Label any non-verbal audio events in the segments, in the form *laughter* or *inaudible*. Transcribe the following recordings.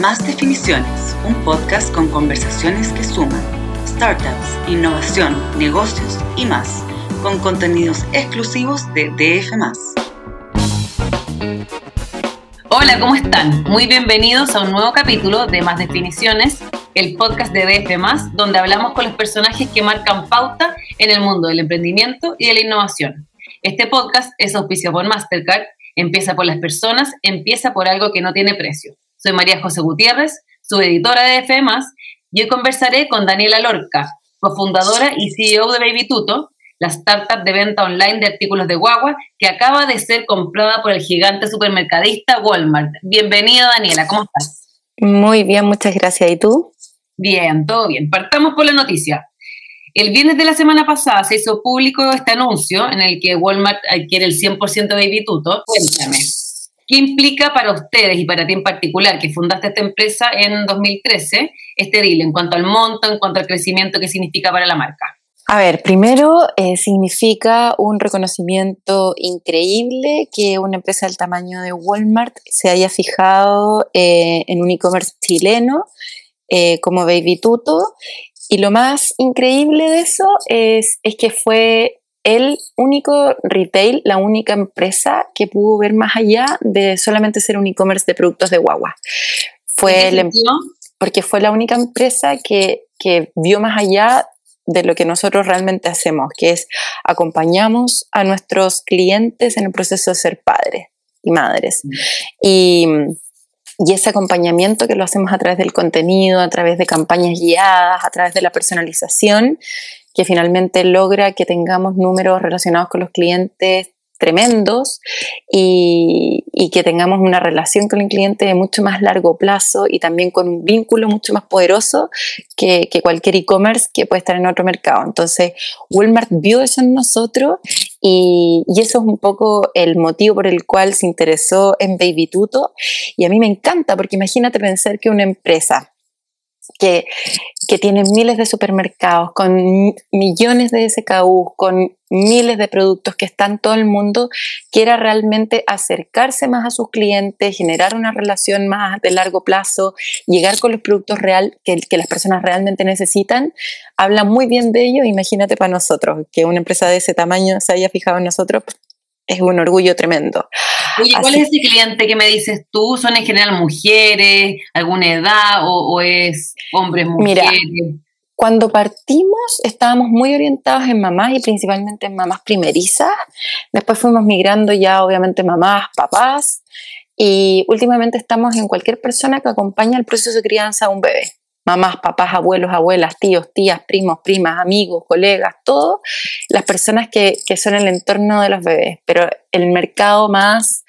Más Definiciones, un podcast con conversaciones que suman startups, innovación, negocios y más, con contenidos exclusivos de DF. Hola, ¿cómo están? Muy bienvenidos a un nuevo capítulo de Más Definiciones, el podcast de DF, donde hablamos con los personajes que marcan pauta en el mundo del emprendimiento y de la innovación. Este podcast es auspiciado por Mastercard, empieza por las personas, empieza por algo que no tiene precio. Soy María José Gutiérrez, su editora de FM, y hoy conversaré con Daniela Lorca, cofundadora y CEO de Baby Tuto, la startup de venta online de artículos de guagua que acaba de ser comprada por el gigante supermercadista Walmart. Bienvenida Daniela, ¿cómo estás? Muy bien, muchas gracias. ¿Y tú? Bien, todo bien. Partamos por la noticia. El viernes de la semana pasada se hizo público este anuncio en el que Walmart adquiere el 100% de Baby Tuto. Cuéntame, ¿Qué implica para ustedes y para ti en particular, que fundaste esta empresa en 2013, este deal en cuanto al monto, en cuanto al crecimiento que significa para la marca? A ver, primero eh, significa un reconocimiento increíble que una empresa del tamaño de Walmart se haya fijado eh, en un e-commerce chileno eh, como Baby Tuto. Y lo más increíble de eso es, es que fue el único retail, la única empresa que pudo ver más allá de solamente ser un e-commerce de productos de guagua. Fue el, em- porque fue la única empresa que, que vio más allá de lo que nosotros realmente hacemos, que es acompañamos a nuestros clientes en el proceso de ser padres y madres. Mm. Y, y, ese acompañamiento que lo hacemos a través del contenido, a través de campañas guiadas, a través de la personalización, que finalmente logra que tengamos números relacionados con los clientes tremendos y, que tengamos una relación con el cliente de mucho más largo plazo y también con un vínculo mucho más poderoso que, cualquier e-commerce que puede estar en otro mercado. Entonces, Walmart vio eso en nosotros y, y, eso es un poco el motivo por el cual se interesó en Baby Tuto. Y a mí me encanta porque imagínate pensar que una empresa que, que tienen miles de supermercados, con millones de SKU, con miles de productos que están todo el mundo, quiera realmente acercarse más a sus clientes, generar una relación más de largo plazo, llegar con los productos real que, que las personas realmente necesitan, habla muy bien de ello. Imagínate para nosotros que una empresa de ese tamaño se haya fijado en nosotros, es un orgullo tremendo. Oye, ¿cuál es ese cliente que me dices tú? ¿Son en general mujeres, alguna edad o, es hombres, mujeres? Mira, cuando partimos estábamos muy orientados en mamás y principalmente en mamás primerizas. Después fuimos migrando ya obviamente mamás, papás. Y últimamente estamos en cualquier persona que acompaña el proceso de crianza a un bebé mamás, papás, abuelos, abuelas, tíos, tías, primos, primas, amigos, colegas, todo, las personas que, son el entorno de los bebés, pero el mercado más,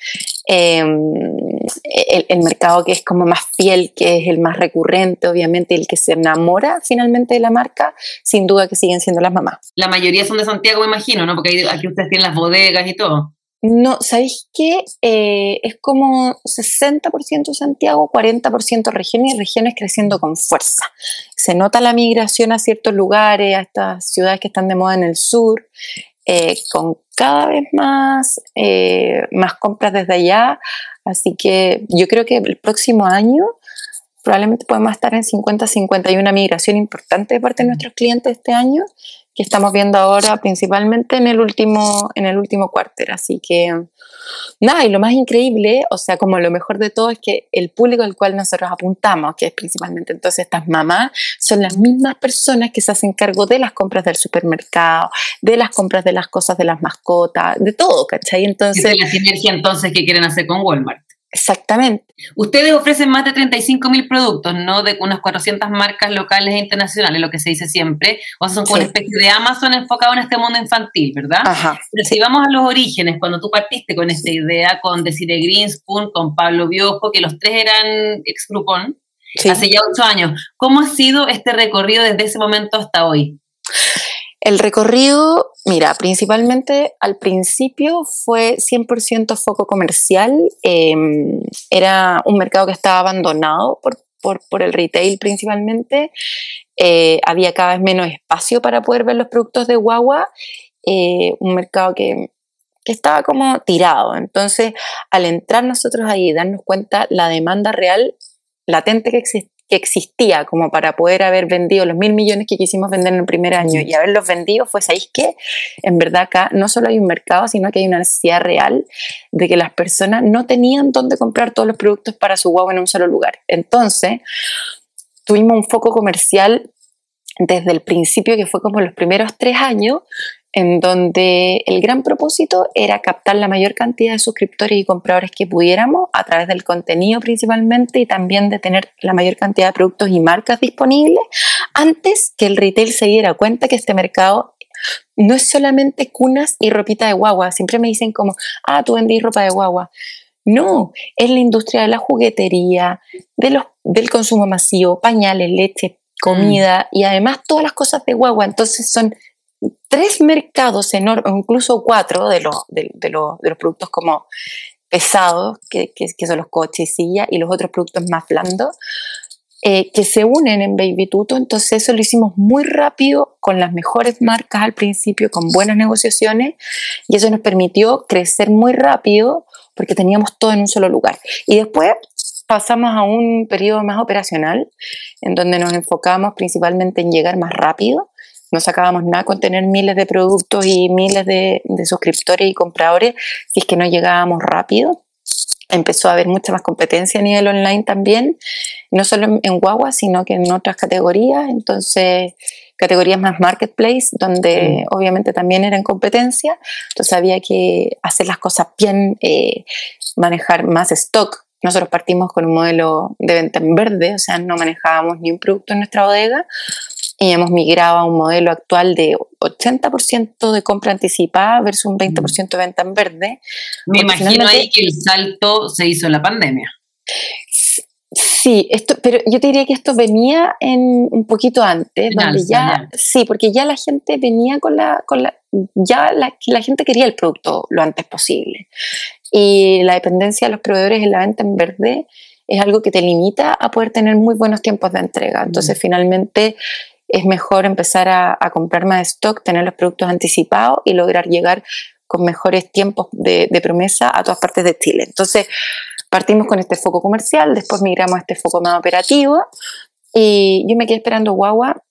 em, el, mercado que es como más fiel, que es el más recurrente, obviamente, el que se enamora finalmente de la marca, sin duda que siguen siendo las mamás. La mayoría son de Santiago, me imagino, ¿no? Porque aquí ustedes tienen las bodegas y todo. No, ¿sabéis qué? Eh, es como 60% Santiago, 40% región y regiones creciendo con fuerza. Se nota la migración a ciertos lugares, a estas ciudades que están de moda en el sur, eh, con cada vez más, eh, más compras desde allá. Así que yo creo que el próximo año probablemente podemos estar en 50-50. Hay una migración importante de parte de nuestros clientes este año que estamos viendo ahora principalmente en el último, en el último cuarter. Así que nada, y lo más increíble, o sea, como lo mejor de todo es que el público al cual nosotros apuntamos, que es principalmente entonces estas mamás, son las mismas personas que se hacen cargo de las compras del supermercado, de las compras de las cosas de las mascotas, de todo, ¿cachai? Entonces... Es la sinergia entonces que quieren hacer con Walmart. Exactamente. Ustedes ofrecen más de 35 mil productos, ¿no? De unas 400 marcas locales e internacionales, lo que se dice siempre. O sea, son como una especie de Amazon enfocado en este mundo infantil, ¿verdad? Ajá. Pero si vamos a los orígenes, cuando tú partiste con esta idea, con Desiree Greenspoon, con Pablo Biojo, que los tres eran ex Groupon, hace ya ocho años, ¿cómo ha sido este recorrido desde ese momento hasta hoy? El recorrido, mira, principalmente al principio fue 100% foco comercial. Em, era un mercado que estaba abandonado por, el retail principalmente. Eh, había cada vez menos espacio para poder ver los productos de guagua. Eh, un mercado que, que estaba como tirado. Entonces, al entrar nosotros ahí y darnos cuenta la demanda real latente que, que existía como para poder haber vendido los mil millones que quisimos vender en el primer año y haberlos vendido fue, ¿sabéis que En verdad acá no solo hay un mercado, sino que hay una necesidad real de que las personas no tenían dónde comprar todos los productos para su guagua en un solo lugar. Entonces, tuvimos un foco comercial desde el principio, que fue como los primeros tres años, en donde el gran propósito era captar la mayor cantidad de suscriptores y compradores que pudiéramos a través del contenido principalmente y también de tener la mayor cantidad de productos y marcas disponibles antes que el retail se diera cuenta que este mercado no es solamente cunas y ropita de guagua. Siempre me dicen como, ah, tú vendís ropa de guagua. No, es la industria de la juguetería, de los, del consumo masivo, pañales, leche, comida y además todas las cosas de guagua. Entonces son tres mercados enormes, incluso cuatro de, los de, los productos como pesados, que, son los coches y sillas, y los otros productos más blandos, eh, que se unen en Baby Tuto. Entonces eso lo hicimos muy rápido, con las mejores marcas al principio, con buenas negociaciones, y eso nos permitió crecer muy rápido porque teníamos todo en un solo lugar. Y después pasamos a un periodo más operacional, en donde nos enfocamos principalmente en llegar más rápido. No sacábamos nada con tener miles de productos y miles de, suscriptores y compradores si es que no llegábamos rápido. Empezó a haber mucha más competencia a nivel online también, no solo en Guagua, sino que en otras categorías. Entonces, categorías más marketplace, donde mm. obviamente también era en competencia. Entonces había que hacer las cosas bien, eh, manejar más stock, nosotros partimos con un modelo de venta en verde, o sea, no manejábamos ni un producto en nuestra bodega y hemos migrado a un modelo actual de 80% de compra anticipada versus un 20% de venta en verde. Me imagino ahí que el salto se hizo en la pandemia. Sí, esto, pero yo te diría que esto venía en un poquito antes, donde ya, sí, porque ya la gente venía con la, con la ya la, la gente quería el producto lo antes posible y la dependencia de los proveedores en la venta en verde es algo que te limita a poder tener muy buenos tiempos de entrega. Entonces, finalmente es mejor empezar a, comprar más stock, tener los productos anticipados y lograr llegar con mejores tiempos de, promesa a todas partes de Chile. Entonces, partimos con este foco comercial, después migramos a este foco más operativo y yo me quedé esperando guagua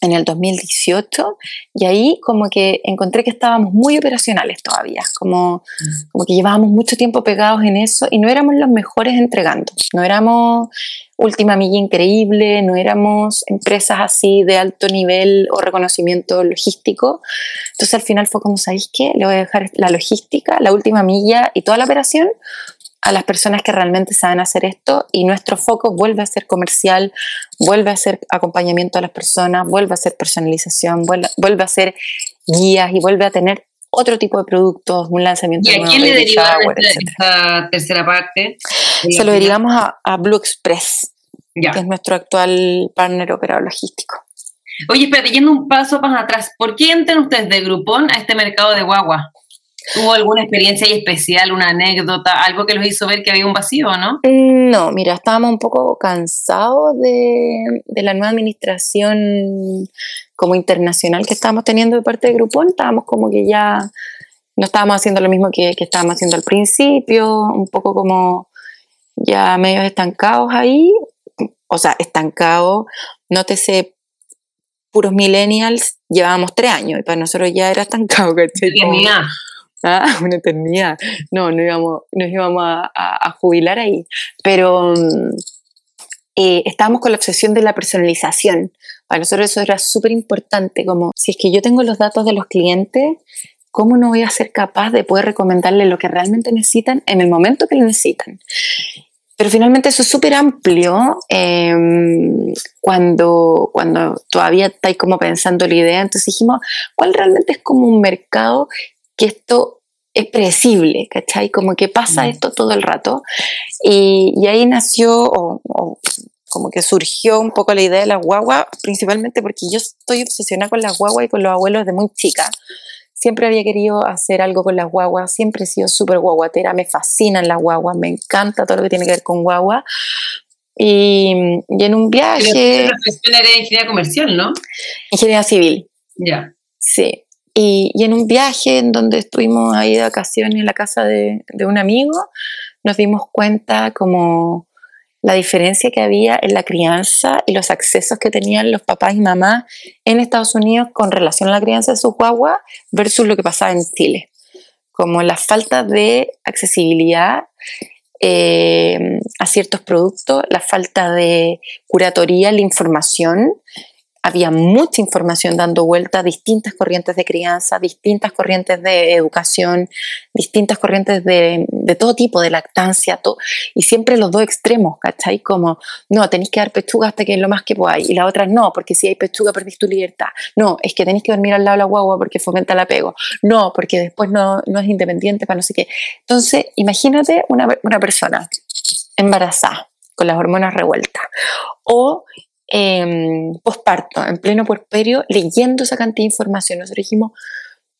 en el 2018 y ahí como que encontré que estábamos muy operacionales todavía, como, mm. como que llevábamos mucho tiempo pegados en eso y no éramos los mejores entregando, no éramos última milla increíble, no éramos empresas así de alto nivel o reconocimiento logístico, entonces al final fue como, ¿sabéis qué? Le voy a dejar la logística, la última milla y toda la operación a las personas que realmente saben hacer esto y nuestro foco vuelve a ser comercial, vuelve a ser acompañamiento a las personas, vuelve a ser personalización, vuelve, a ser guías y vuelve a tener otro tipo de productos, un lanzamiento ¿Y a quién le derivamos esta, tercera parte? Se lo derivamos a, Blue Express, que es nuestro actual partner operador logístico. Oye, espérate, yendo un paso más atrás, ¿por qué entran ustedes de Groupon a este mercado de guagua? ¿Tuvo alguna experiencia especial, una anécdota, algo que los hizo ver que había un vacío, no? Mm, no, mira, estábamos un poco cansados de, la nueva administración como internacional que estábamos teniendo de parte de Groupon. Estábamos como que ya no estábamos haciendo lo mismo que, que estábamos haciendo al principio, un poco como ya medio estancados ahí. O sea, estancados, nótese puros millennials, llevábamos tres años y para nosotros ya era estancado, ¿cachai? Ah, *laughs* una eternidad. No, no íbamos, nos íbamos a, jubilar ahí. Pero mm, eh, estábamos con la obsesión de la personalización. Para nosotros eso era súper importante, como si es que yo tengo los datos de los clientes, ¿cómo no voy a ser capaz de poder recomendarle lo que realmente necesitan en el momento que lo necesitan? Pero finalmente eso es súper amplio em, cuando, cuando todavía estáis como pensando la idea. Entonces dijimos, ¿cuál realmente es como un mercado que esto es predecible, ¿cachai? Como que pasa mm. esto todo el rato. Y, ahí nació, o, como que surgió un poco la idea de las guaguas, principalmente porque yo estoy obsesionada con las guaguas y con los abuelos de muy chica. Siempre había querido hacer algo con las guaguas, siempre he sido súper guaguatera, me fascinan las guaguas, me encanta todo lo que tiene que ver con guagua. Y, en un viaje... La profesión era ingeniería comercial, ¿no? Ingeniería civil. Ya. Sí, y, en un viaje en donde estuvimos ahí de vacaciones en la casa de, un amigo, nos dimos cuenta como la diferencia que había en la crianza y los accesos que tenían los papás y mamás en Estados Unidos con relación a la crianza de sus guaguas versus lo que pasaba en Chile. Como la falta de accesibilidad eh, a ciertos productos, la falta de curatoría, la información había mucha información dando vuelta, distintas corrientes de crianza, distintas corrientes de educación, distintas corrientes de, todo tipo, de lactancia, todo, y siempre los dos extremos, ¿cachai? Como, no, tenéis que dar pechuga hasta que es lo más que podáis, y la otra no, porque si hay pechuga perdís tu libertad. No, es que tenéis que dormir al lado de la guagua porque fomenta el apego. No, porque después no, no es independiente para no sé qué. Entonces, imagínate una, una persona embarazada con las hormonas revueltas o eh, posparto, en pleno puerperio, leyendo esa cantidad de información. Nosotros dijimos,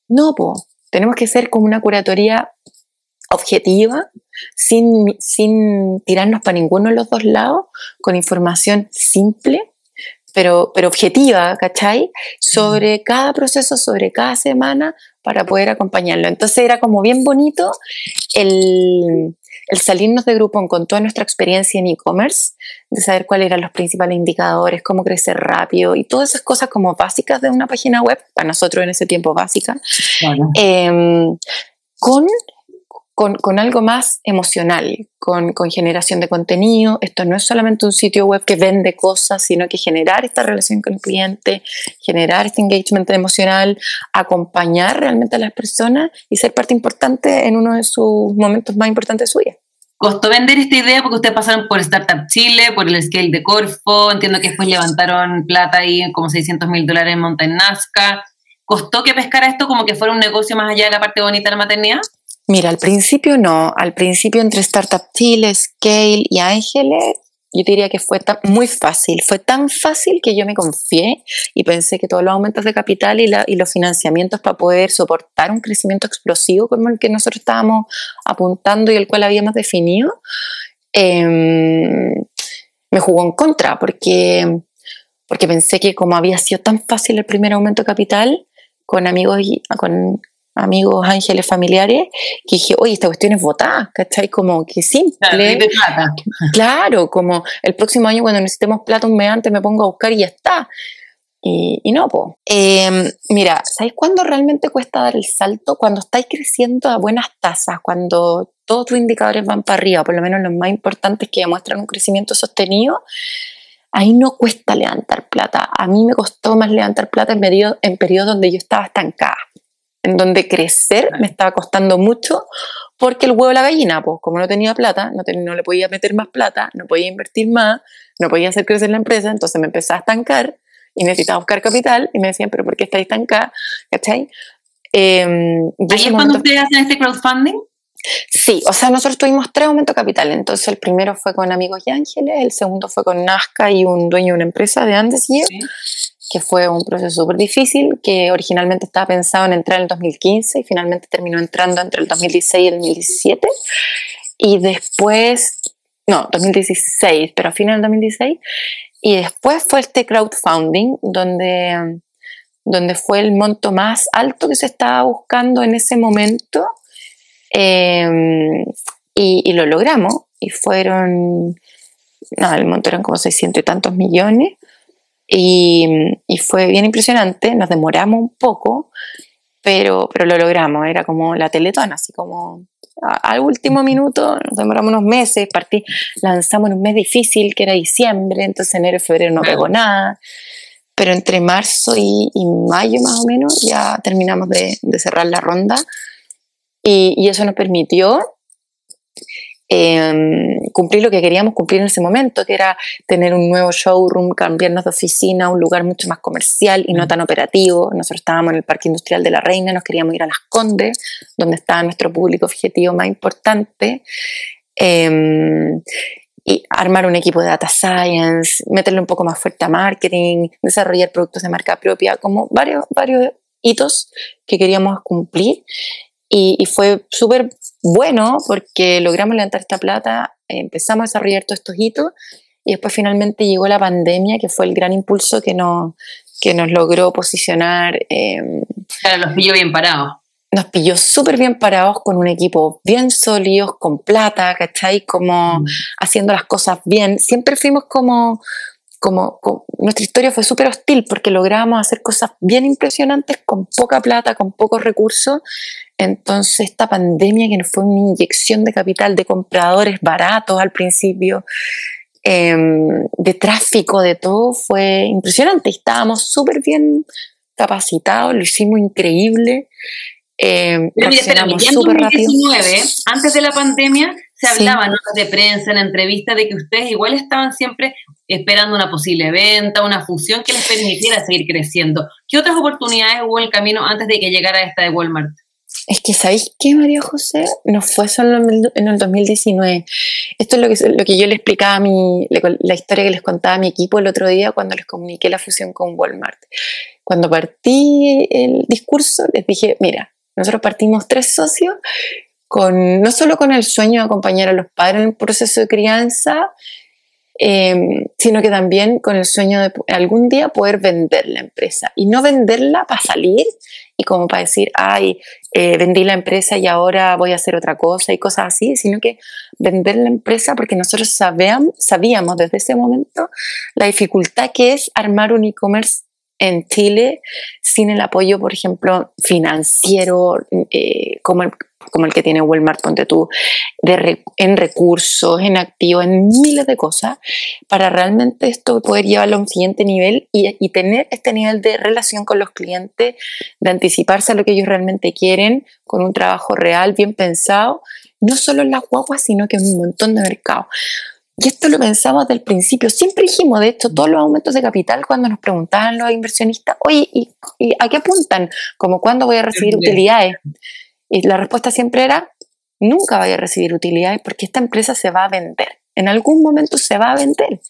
no, po, tenemos que ser como una curatoría objetiva, sin, sin tirarnos para ninguno de los dos lados, con información simple, pero, pero objetiva, ¿cachai? Sobre cada proceso, sobre cada semana, para poder acompañarlo. Entonces era como bien bonito el, el salirnos de grupo con toda nuestra experiencia en e-commerce, de saber cuáles eran los principales indicadores, cómo crecer rápido y todas esas cosas como básicas de una página web, para nosotros en ese tiempo básica, em, con con, algo más emocional, con, generación de contenido. Esto no es solamente un sitio web que vende cosas, sino que generar esta relación con el cliente, generar este engagement emocional, acompañar realmente a las personas y ser parte importante en uno de sus momentos más importantes de su vida. ¿Costó vender esta idea porque ustedes pasaron por Startup Chile, por el Scale de Corfo? Entiendo que después levantaron plata ahí, como 600 mil dólares en Monta Nazca. ¿Costó que pescara esto como que fuera un negocio más allá de la parte bonita de la maternidad? Mira, al principio no. Al principio entre Startup Chile, Scale y Ángeles, yo diría que fue muy fácil. Fue tan fácil que yo me confié y pensé que todos los aumentos de capital y, los financiamientos para poder soportar un crecimiento explosivo como el que nosotros estábamos apuntando y el cual habíamos definido, em, me jugó en contra porque, porque pensé que como había sido tan fácil el primer aumento de capital, con amigos y con amigos ángeles familiares, que dije, oye, esta cuestión es votada, ¿cachai? Como que simple. *laughs* Claro, como el próximo año cuando necesitemos plata un mes antes me pongo a buscar y ya está. Y, no, pues. mira, ¿sabéis cuándo realmente cuesta dar el salto? Cuando estáis creciendo a buenas tasas, cuando todos tus indicadores van para arriba, por lo menos los más importantes que demuestran un crecimiento sostenido, ahí no cuesta levantar plata. A mí me costó más levantar plata en, medio, en periodos donde yo estaba estancada en donde crecer me estaba costando mucho porque el huevo de la gallina, pues como no tenía plata, no, no le podía meter más plata, no podía invertir más, no podía hacer crecer la empresa, entonces me empecé a estancar y necesitaba buscar capital y me decían, pero ¿por qué está estancada? ¿Cachai? Eh, ¿Ahí es cuando ustedes hacen este crowdfunding? Sí, o sea, nosotros tuvimos tres aumentos de capital. Entonces, el primero fue con Amigos y Ángeles, el segundo fue con Nazca y un dueño de una empresa de Andes y que fue un proceso súper difícil, que originalmente estaba pensado en entrar en el 2015 y finalmente terminó entrando entre el 2016 y el 2017. Y después, no, 2016, pero a final del 2016. Y después fue este crowdfunding, donde, donde fue el monto más alto que se estaba buscando en ese momento. Em, y, y, lo logramos. Y fueron, no, el monto eran como 600 y tantos millones. Y, fue bien impresionante, nos demoramos un poco, pero, pero lo logramos, era como la teletona, así como al último minuto, nos demoramos unos meses, partí, lanzamos en un mes difícil que era diciembre, entonces enero y febrero no pegó nada, pero entre marzo y, mayo más o menos ya terminamos de, cerrar la ronda. Y, y, eso nos permitió Em, cumplir lo que queríamos cumplir en ese momento, que era tener un nuevo showroom, cambiarnos de oficina, un lugar mucho más comercial y no tan operativo. Nosotros estábamos en el Parque Industrial de la Reina, nos queríamos ir a Las Condes, donde estaba nuestro público objetivo más importante. Em, y armar un equipo de data science, meterle un poco más fuerte a marketing, desarrollar productos de marca propia, como varios, varios hitos que queríamos cumplir y, fue súper bueno porque logramos levantar esta plata, empezamos a desarrollar todos estos hitos y después finalmente llegó la pandemia, que fue el gran impulso que nos, que nos logró posicionar. Eh, claro, los pilló bien parados. nos pilló súper bien parados con un equipo bien sólido, con plata, ¿cachai? Como mm. haciendo las cosas bien. Siempre fuimos como, como, nuestra historia fue súper hostil porque logramos hacer cosas bien impresionantes con poca plata, con pocos recursos. Entonces esta pandemia que nos fue una inyección de capital de compradores baratos al principio, em, de tráfico, de todo, fue impresionante. Estábamos súper bien capacitados, lo hicimos increíble. Eh, en 2019, antes de la pandemia, se hablaba en notas de prensa, en entrevistas, de que ustedes igual estaban siempre esperando una posible venta, una fusión que les permitiera seguir creciendo. ¿Qué otras oportunidades hubo en el camino antes de que llegara esta de Walmart? Es que, ¿sabéis qué, María José? No fue solo en el 2019. Esto es lo que, lo que yo le explicaba a mi, la historia que les contaba a mi equipo el otro día cuando les comuniqué la fusión con Walmart. Cuando partí el discurso, les dije, mira, nosotros partimos tres socios no solo con el sueño de acompañar a los padres en el proceso de crianza, em, sino que también con el sueño de algún día poder vender la empresa. Y no venderla para salir y como para decir, ay, eh, vendí la empresa y ahora voy a hacer otra cosa y cosas así, sino que vender la empresa porque nosotros sabíamos, desde ese momento la dificultad que es armar un e-commerce en Chile sin el apoyo, por ejemplo, financiero, eh, como, como el que tiene Walmart, ponte tú, de en recursos, en activos, en miles de cosas, para realmente esto poder llevarlo a un siguiente nivel y, y tener este nivel de relación con los clientes, de anticiparse a lo que ellos realmente quieren, con un trabajo real, bien pensado, no solo en las guaguas, sino que en un montón de mercados. Y esto lo pensamos desde el principio. Siempre dijimos, de hecho, todos los aumentos de capital, cuando nos preguntaban los inversionistas, oye, ¿y, a qué apuntan? Como cuándo voy a recibir utilidades. Y la respuesta siempre era, nunca voy a recibir utilidades porque esta empresa se va a vender. En algún momento se va a vender,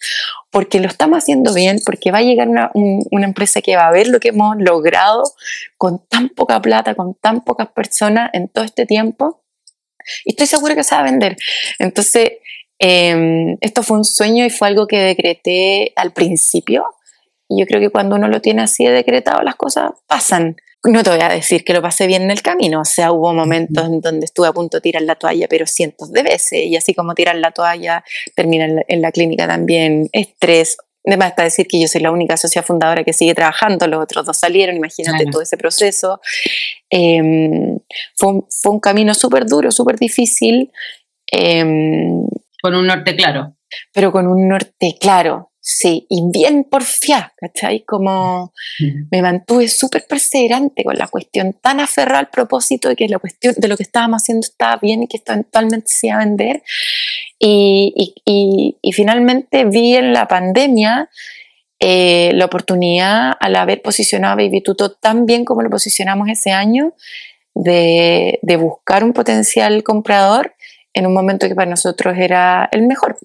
porque lo estamos haciendo bien, porque va a llegar una, una empresa que va a ver lo que hemos logrado con tan poca plata, con tan pocas personas en todo este tiempo. Y estoy segura que se va a vender. Entonces, Em, esto fue un sueño y fue algo que decreté al principio. Y yo creo que cuando uno lo tiene así de decretado, las cosas pasan. No te voy a decir que lo pasé bien en el camino, o sea, hubo momentos en donde estuve a punto de tirar la toalla, pero cientos de veces, y así como tirar la toalla, termina en la, clínica también estrés. Me basta decir que yo soy la única socia fundadora que sigue trabajando, los otros dos salieron, imagínate todo ese proceso. Em, fue, un, fue, un, camino súper duro, súper difícil. Eh, con un norte claro. Pero con un norte claro, sí, y bien porfiada, ¿cachai? Como me mantuve súper perseverante con la cuestión, tan aferrada al propósito de que la cuestión de lo que estábamos haciendo estaba bien y que esto eventualmente se iba a vender. Y, y, y, finalmente vi en la pandemia eh, la oportunidad, al haber posicionado a Baby Tuto tan bien como lo posicionamos ese año, de, de buscar un potencial comprador en un momento que para nosotros era el mejor.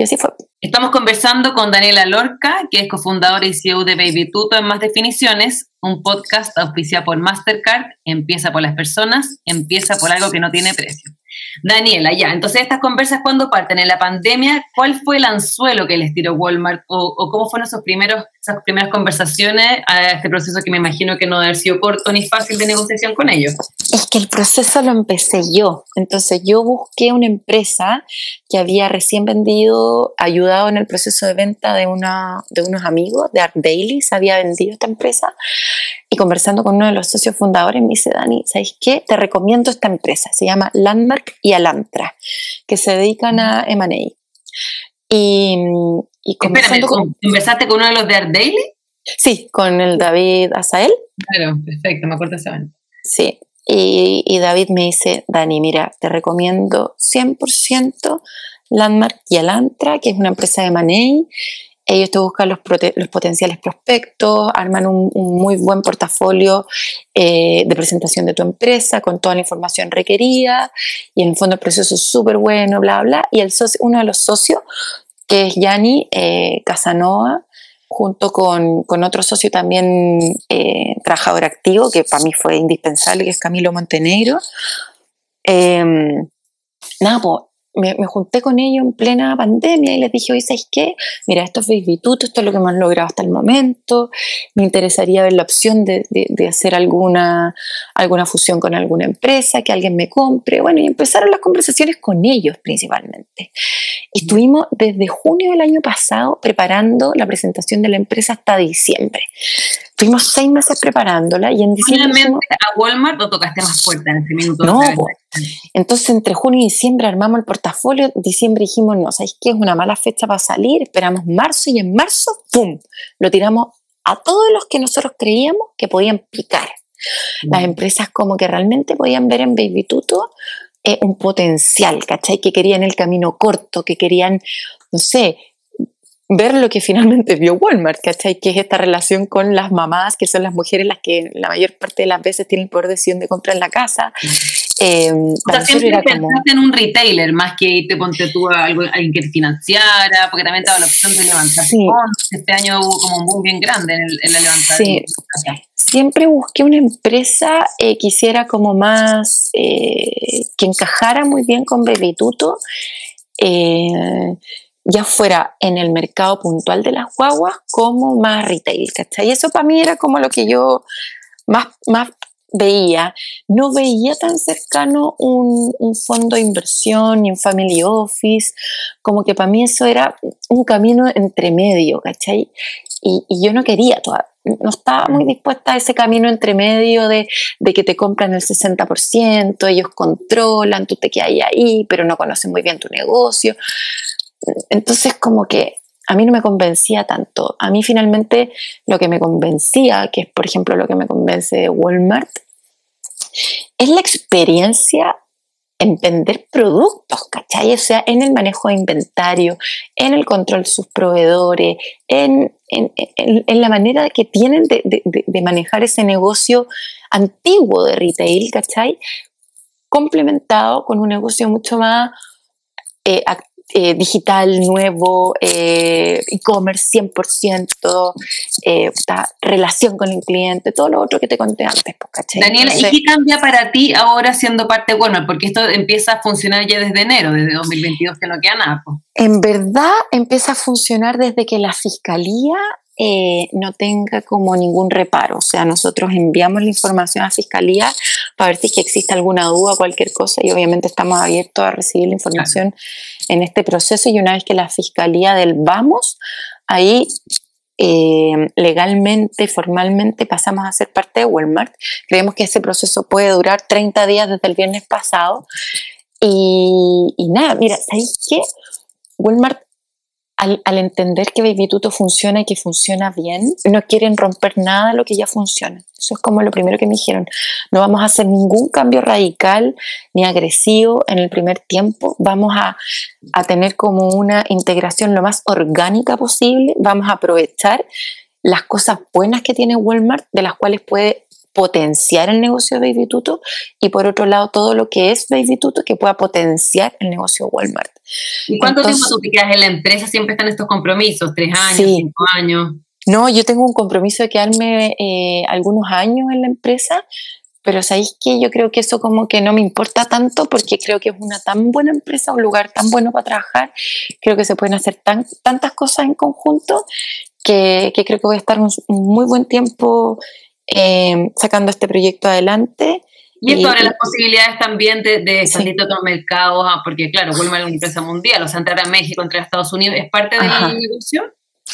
Y así fue. Estamos conversando con Daniela Lorca, que es cofundadora y CEO de Baby Tuto en Más Definiciones, un podcast auspiciado por Mastercard. Empieza por las personas, empieza por algo que no tiene precio. Daniela, ya, entonces estas conversas cuando parten en la pandemia, ¿cuál fue el anzuelo que les tiró Walmart o, cómo fueron esos primeros, esas primeras conversaciones a este proceso que me imagino que no debe haber sido corto ni fácil de negociación con ellos? Es que el proceso lo empecé yo, entonces yo busqué una empresa que había recién vendido, ayudado en el proceso de venta de, una, de unos amigos, de Art Daily, se había vendido esta empresa y conversando con uno de los socios fundadores me dice, Dani, ¿sabes qué? Te recomiendo esta empresa, se llama Landmark y Alantra, que se dedican a M&A. Y, y Espérame, con, ¿conversaste con uno de los de Art Daily? Sí, con el David Azael. Claro, perfecto, me acuerdo ese Sí, y, y, David me dice, Dani, mira, te recomiendo 100% Landmark y Alantra, que es una empresa de M&A ellos te buscan los, potenciales prospectos, arman un, muy buen portafolio eh, de presentación de tu empresa con toda la información requerida y en el fondo el proceso es súper bueno, bla, bla. Y el uno de los socios, que es Yanni eh, Casanova, junto con, con, otro socio también eh, trabajador activo, que para mí fue indispensable, que es Camilo Montenegro. Em, nada, pues me, junté con ellos en plena pandemia y les dije, oye, ¿sabes qué? Mira, esto es esto es lo que hemos logrado hasta el momento. Me interesaría ver la opción de, de, hacer alguna, alguna fusión con alguna empresa, que alguien me compre. Bueno, y empezaron las conversaciones con ellos principalmente. Estuvimos desde junio del año pasado preparando la presentación de la empresa hasta diciembre. Tuvimos seis meses preparándola y en diciembre. a Walmart o tocaste más fuerte en ese minuto? No, entonces entre junio y diciembre armamos el portafolio. Diciembre dijimos, no, ¿sabéis qué? Es una mala fecha para salir. Esperamos marzo y en marzo, ¡pum! Lo tiramos a todos los que nosotros creíamos que podían picar. Las empresas como que realmente podían ver en Baby Tuto eh, un potencial, ¿cachai? Que querían el camino corto, que querían, no sé, ver lo que finalmente vio Walmart, ¿cachai? Que es esta relación con las mamás, que son las mujeres las que la mayor parte de las veces tienen el poder de decisión de comprar en la casa. Eh, o sea, siempre pensaste en un retailer más que irte ponte tú a, alguien que te financiara, porque también te daba la opción de levantar sí. Este año hubo como un boom bien grande en, la levantada. Sí. Siempre busqué una empresa eh, que hiciera como más, eh, que encajara muy bien con Bebituto. Eh, ya fuera en el mercado puntual de las guaguas como más retail, ¿cachai? Y eso para mí era como lo que yo más, más veía. No veía tan cercano un, fondo de inversión ni un family office, como que para mí eso era un camino entre medio, ¿cachai? Y, yo no quería todavía no estaba muy dispuesta a ese camino entre medio de, de, que te compran el 60%, ellos controlan, tú te quedas ahí, pero no conocen muy bien tu negocio. Entonces como que a mí no me convencía tanto. A mí finalmente lo que me convencía, que es por ejemplo lo que me convence de Walmart, es la experiencia en vender productos, ¿cachai? O sea, en el manejo de inventario, en el control de sus proveedores, en, la manera que tienen de, de, manejar ese negocio antiguo de retail, ¿cachai? Complementado con un negocio mucho más eh, eh, digital nuevo, eh, e-commerce 100%, eh, relación con el cliente, todo lo otro que te conté antes. Pues, Daniela, ¿y qué cambia para ti ahora siendo parte de Walmart? Porque esto empieza a funcionar ya desde enero, desde 2022, que no queda nada. Pues. En verdad empieza a funcionar desde que la fiscalía eh, no tenga como ningún reparo. O sea, nosotros enviamos la información a Fiscalía para ver si es que existe alguna duda, cualquier cosa, y obviamente estamos abiertos a recibir la información en este proceso. Y una vez que la Fiscalía del vamos, ahí eh, legalmente, formalmente pasamos a ser parte de Walmart. Creemos que ese proceso puede durar 30 días desde el viernes pasado. Y, y nada, mira, ¿sabéis qué? Walmart al, entender que Baby Tuto funciona y que funciona bien, no quieren romper nada de lo que ya funciona. Eso es como lo primero que me dijeron. No vamos a hacer ningún cambio radical ni agresivo en el primer tiempo. Vamos a, a tener como una integración lo más orgánica posible. Vamos a aprovechar las cosas buenas que tiene Walmart, de las cuales puede potenciar el negocio de Baby y por otro lado todo lo que es Baby Tuto que pueda potenciar el negocio Walmart. ¿Y cuánto tiempo tú te quedas en la empresa? Siempre están estos compromisos, tres años, cinco años. No, yo tengo un compromiso de quedarme eh, algunos años en la empresa, pero sabéis que yo creo que eso como que no me importa tanto porque creo que es una tan buena empresa, un lugar tan bueno para trabajar, creo que se pueden hacer tan, tantas cosas en conjunto que, creo que voy a estar un muy buen tiempo eh, sacando este proyecto adelante. Y esto abre las posibilidades también de, de expandir a otros mercados, ah, porque claro, Walmart es una empresa mundial, o sea, entrar a México, entrar a Estados Unidos, ¿es parte de la negocio?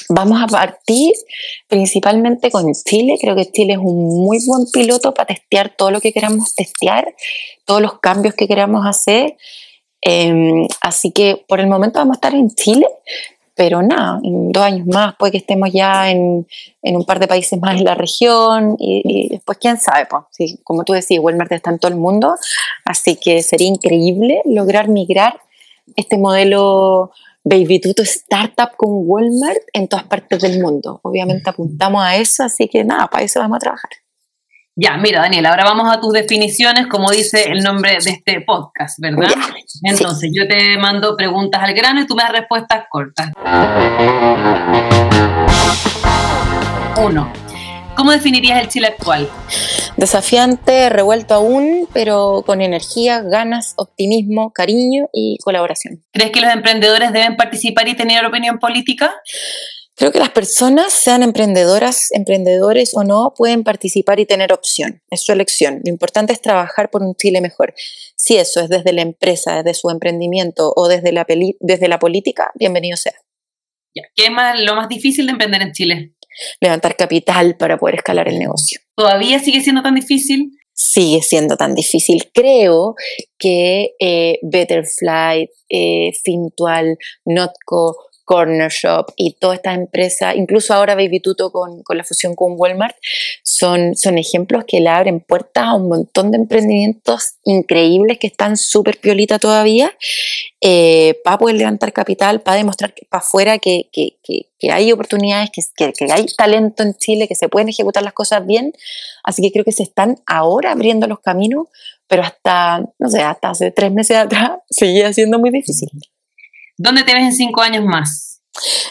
Vamos a partir principalmente con Chile. Creo que Chile es un muy buen piloto para testear todo lo que queramos testear, todos los cambios que queramos hacer. Em, así que por el momento vamos a estar en Chile, pero nada, en dos años más puede que estemos ya en, un par de países más en la región y, después quién sabe, pues, sí, como tú decís, Walmart está en todo el mundo, así que sería increíble lograr migrar este modelo Baby Tuto Startup con Walmart en todas partes del mundo. Obviamente apuntamos a eso, así que nada, para eso vamos a trabajar. Ya, mira, Daniel, ahora vamos a tus definiciones, como dice el nombre de este podcast, ¿verdad? Entonces, yo te mando preguntas al grano y tú me das respuestas cortas. Uno, ¿cómo definirías el Chile actual? Desafiante, revuelto aún, pero con energía, ganas, optimismo, cariño y colaboración. ¿Crees que los emprendedores deben participar y tener opinión política? Creo que las personas, sean emprendedoras, emprendedores o no, pueden participar y tener opción. Es su elección. Lo importante es trabajar por un Chile mejor. Si eso es desde la empresa, desde su emprendimiento o desde la, desde la política, bienvenido sea. ¿Qué es más, lo más difícil de emprender en Chile? Levantar capital para poder escalar el negocio. ¿Todavía sigue siendo tan difícil? Sigue siendo tan difícil. Creo que eh, Betterfly, eh, Fintual, Notco, Corner Shop y toda esta empresa, incluso ahora Baby Tuto con, con, la fusión con Walmart, son, son ejemplos que le abren puertas a un montón de emprendimientos increíbles que están súper piolita todavía, eh, para poder levantar capital, para demostrar para afuera que, que, que, hay oportunidades, que, que, hay talento en Chile, que se pueden ejecutar las cosas bien. Así que creo que se están ahora abriendo los caminos, pero hasta, no sé, hasta hace tres meses atrás *laughs* seguía siendo muy difícil. ¿Dónde te ves en cinco años más?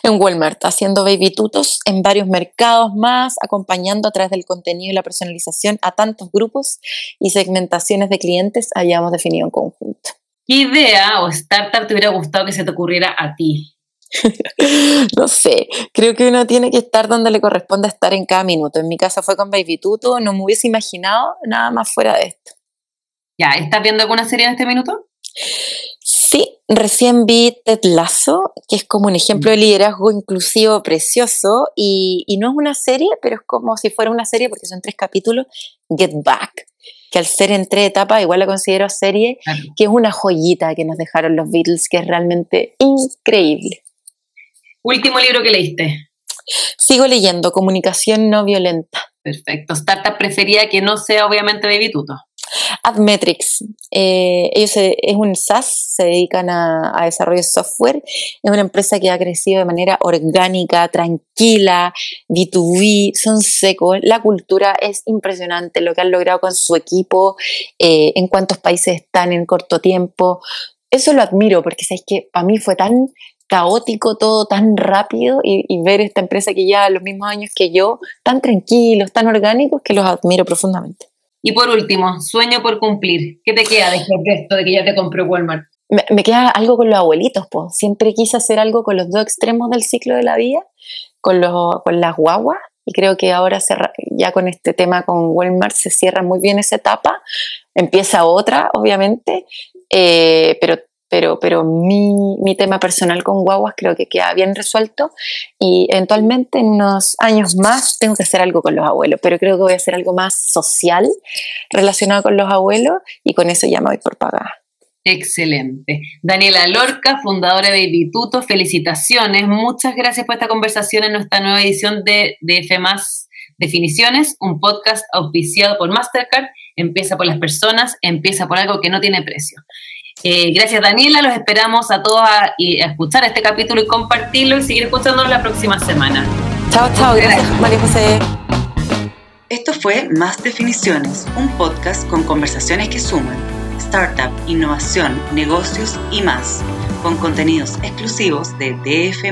En Walmart, haciendo baby tutos en varios mercados más, acompañando a través del contenido y la personalización a tantos grupos y segmentaciones de clientes hayamos definido en conjunto. ¿Qué idea o startup te hubiera gustado que se te ocurriera a ti? *laughs* no sé, creo que uno tiene que estar donde le corresponde estar en cada minuto. En mi caso fue con Baby Tuto, no me hubiese imaginado nada más fuera de esto. ¿Ya? ¿Estás viendo alguna serie en este minuto? Sí, recién vi Ted Lasso, que es como un ejemplo de liderazgo inclusivo precioso y, no es una serie, pero es como si fuera una serie porque son tres capítulos, Get Back, que al ser en tres etapas igual la considero serie, que es una joyita que nos dejaron los Beatles, que es realmente increíble. Último libro que leíste. Sigo leyendo, Comunicación no violenta. Perfecto. Startup preferida que no sea obviamente Baby Tuto. Admetrics. Eh, ellos es un SaaS, se dedican a, desarrollo de software. Es una empresa que ha crecido de manera orgánica, tranquila, B2B, son secos. La cultura es impresionante, lo que han logrado con su equipo, eh, en cuántos países están en corto tiempo. Eso lo admiro porque sabes que para mí fue tan caótico todo, tan rápido y, y ver esta empresa que ya los mismos años que yo, tan tranquilos, tan orgánicos, que los admiro profundamente. Y por último, sueño por cumplir. ¿Qué te queda después de esto, de que ya te compró Walmart? Me, queda algo con los abuelitos, pues. Siempre quise hacer algo con los dos extremos del ciclo de la vida, con, los, con las guaguas, y creo que ahora ya con este tema con Walmart se cierra muy bien esa etapa. Empieza otra, obviamente, eh, pero pero, pero mi, mi, tema personal con guaguas creo que queda bien resuelto y eventualmente en unos años más tengo que hacer algo con los abuelos, pero creo que voy a hacer algo más social relacionado con los abuelos y con eso ya me voy por pagar. Excelente. Daniela Lorca, fundadora de Baby Tuto, felicitaciones. Muchas gracias por esta conversación en nuestra nueva edición de, de F Definiciones, un podcast auspiciado por Mastercard. Empieza por las personas, empieza por algo que no tiene precio. Eh, gracias Daniela, los esperamos a todos a, escuchar este capítulo y compartirlo y seguir escuchándonos la próxima semana. Chao, chao, gracias María José. Esto fue Más Definiciones, un podcast con conversaciones que suman startup, innovación, negocios y más, con contenidos exclusivos de DF.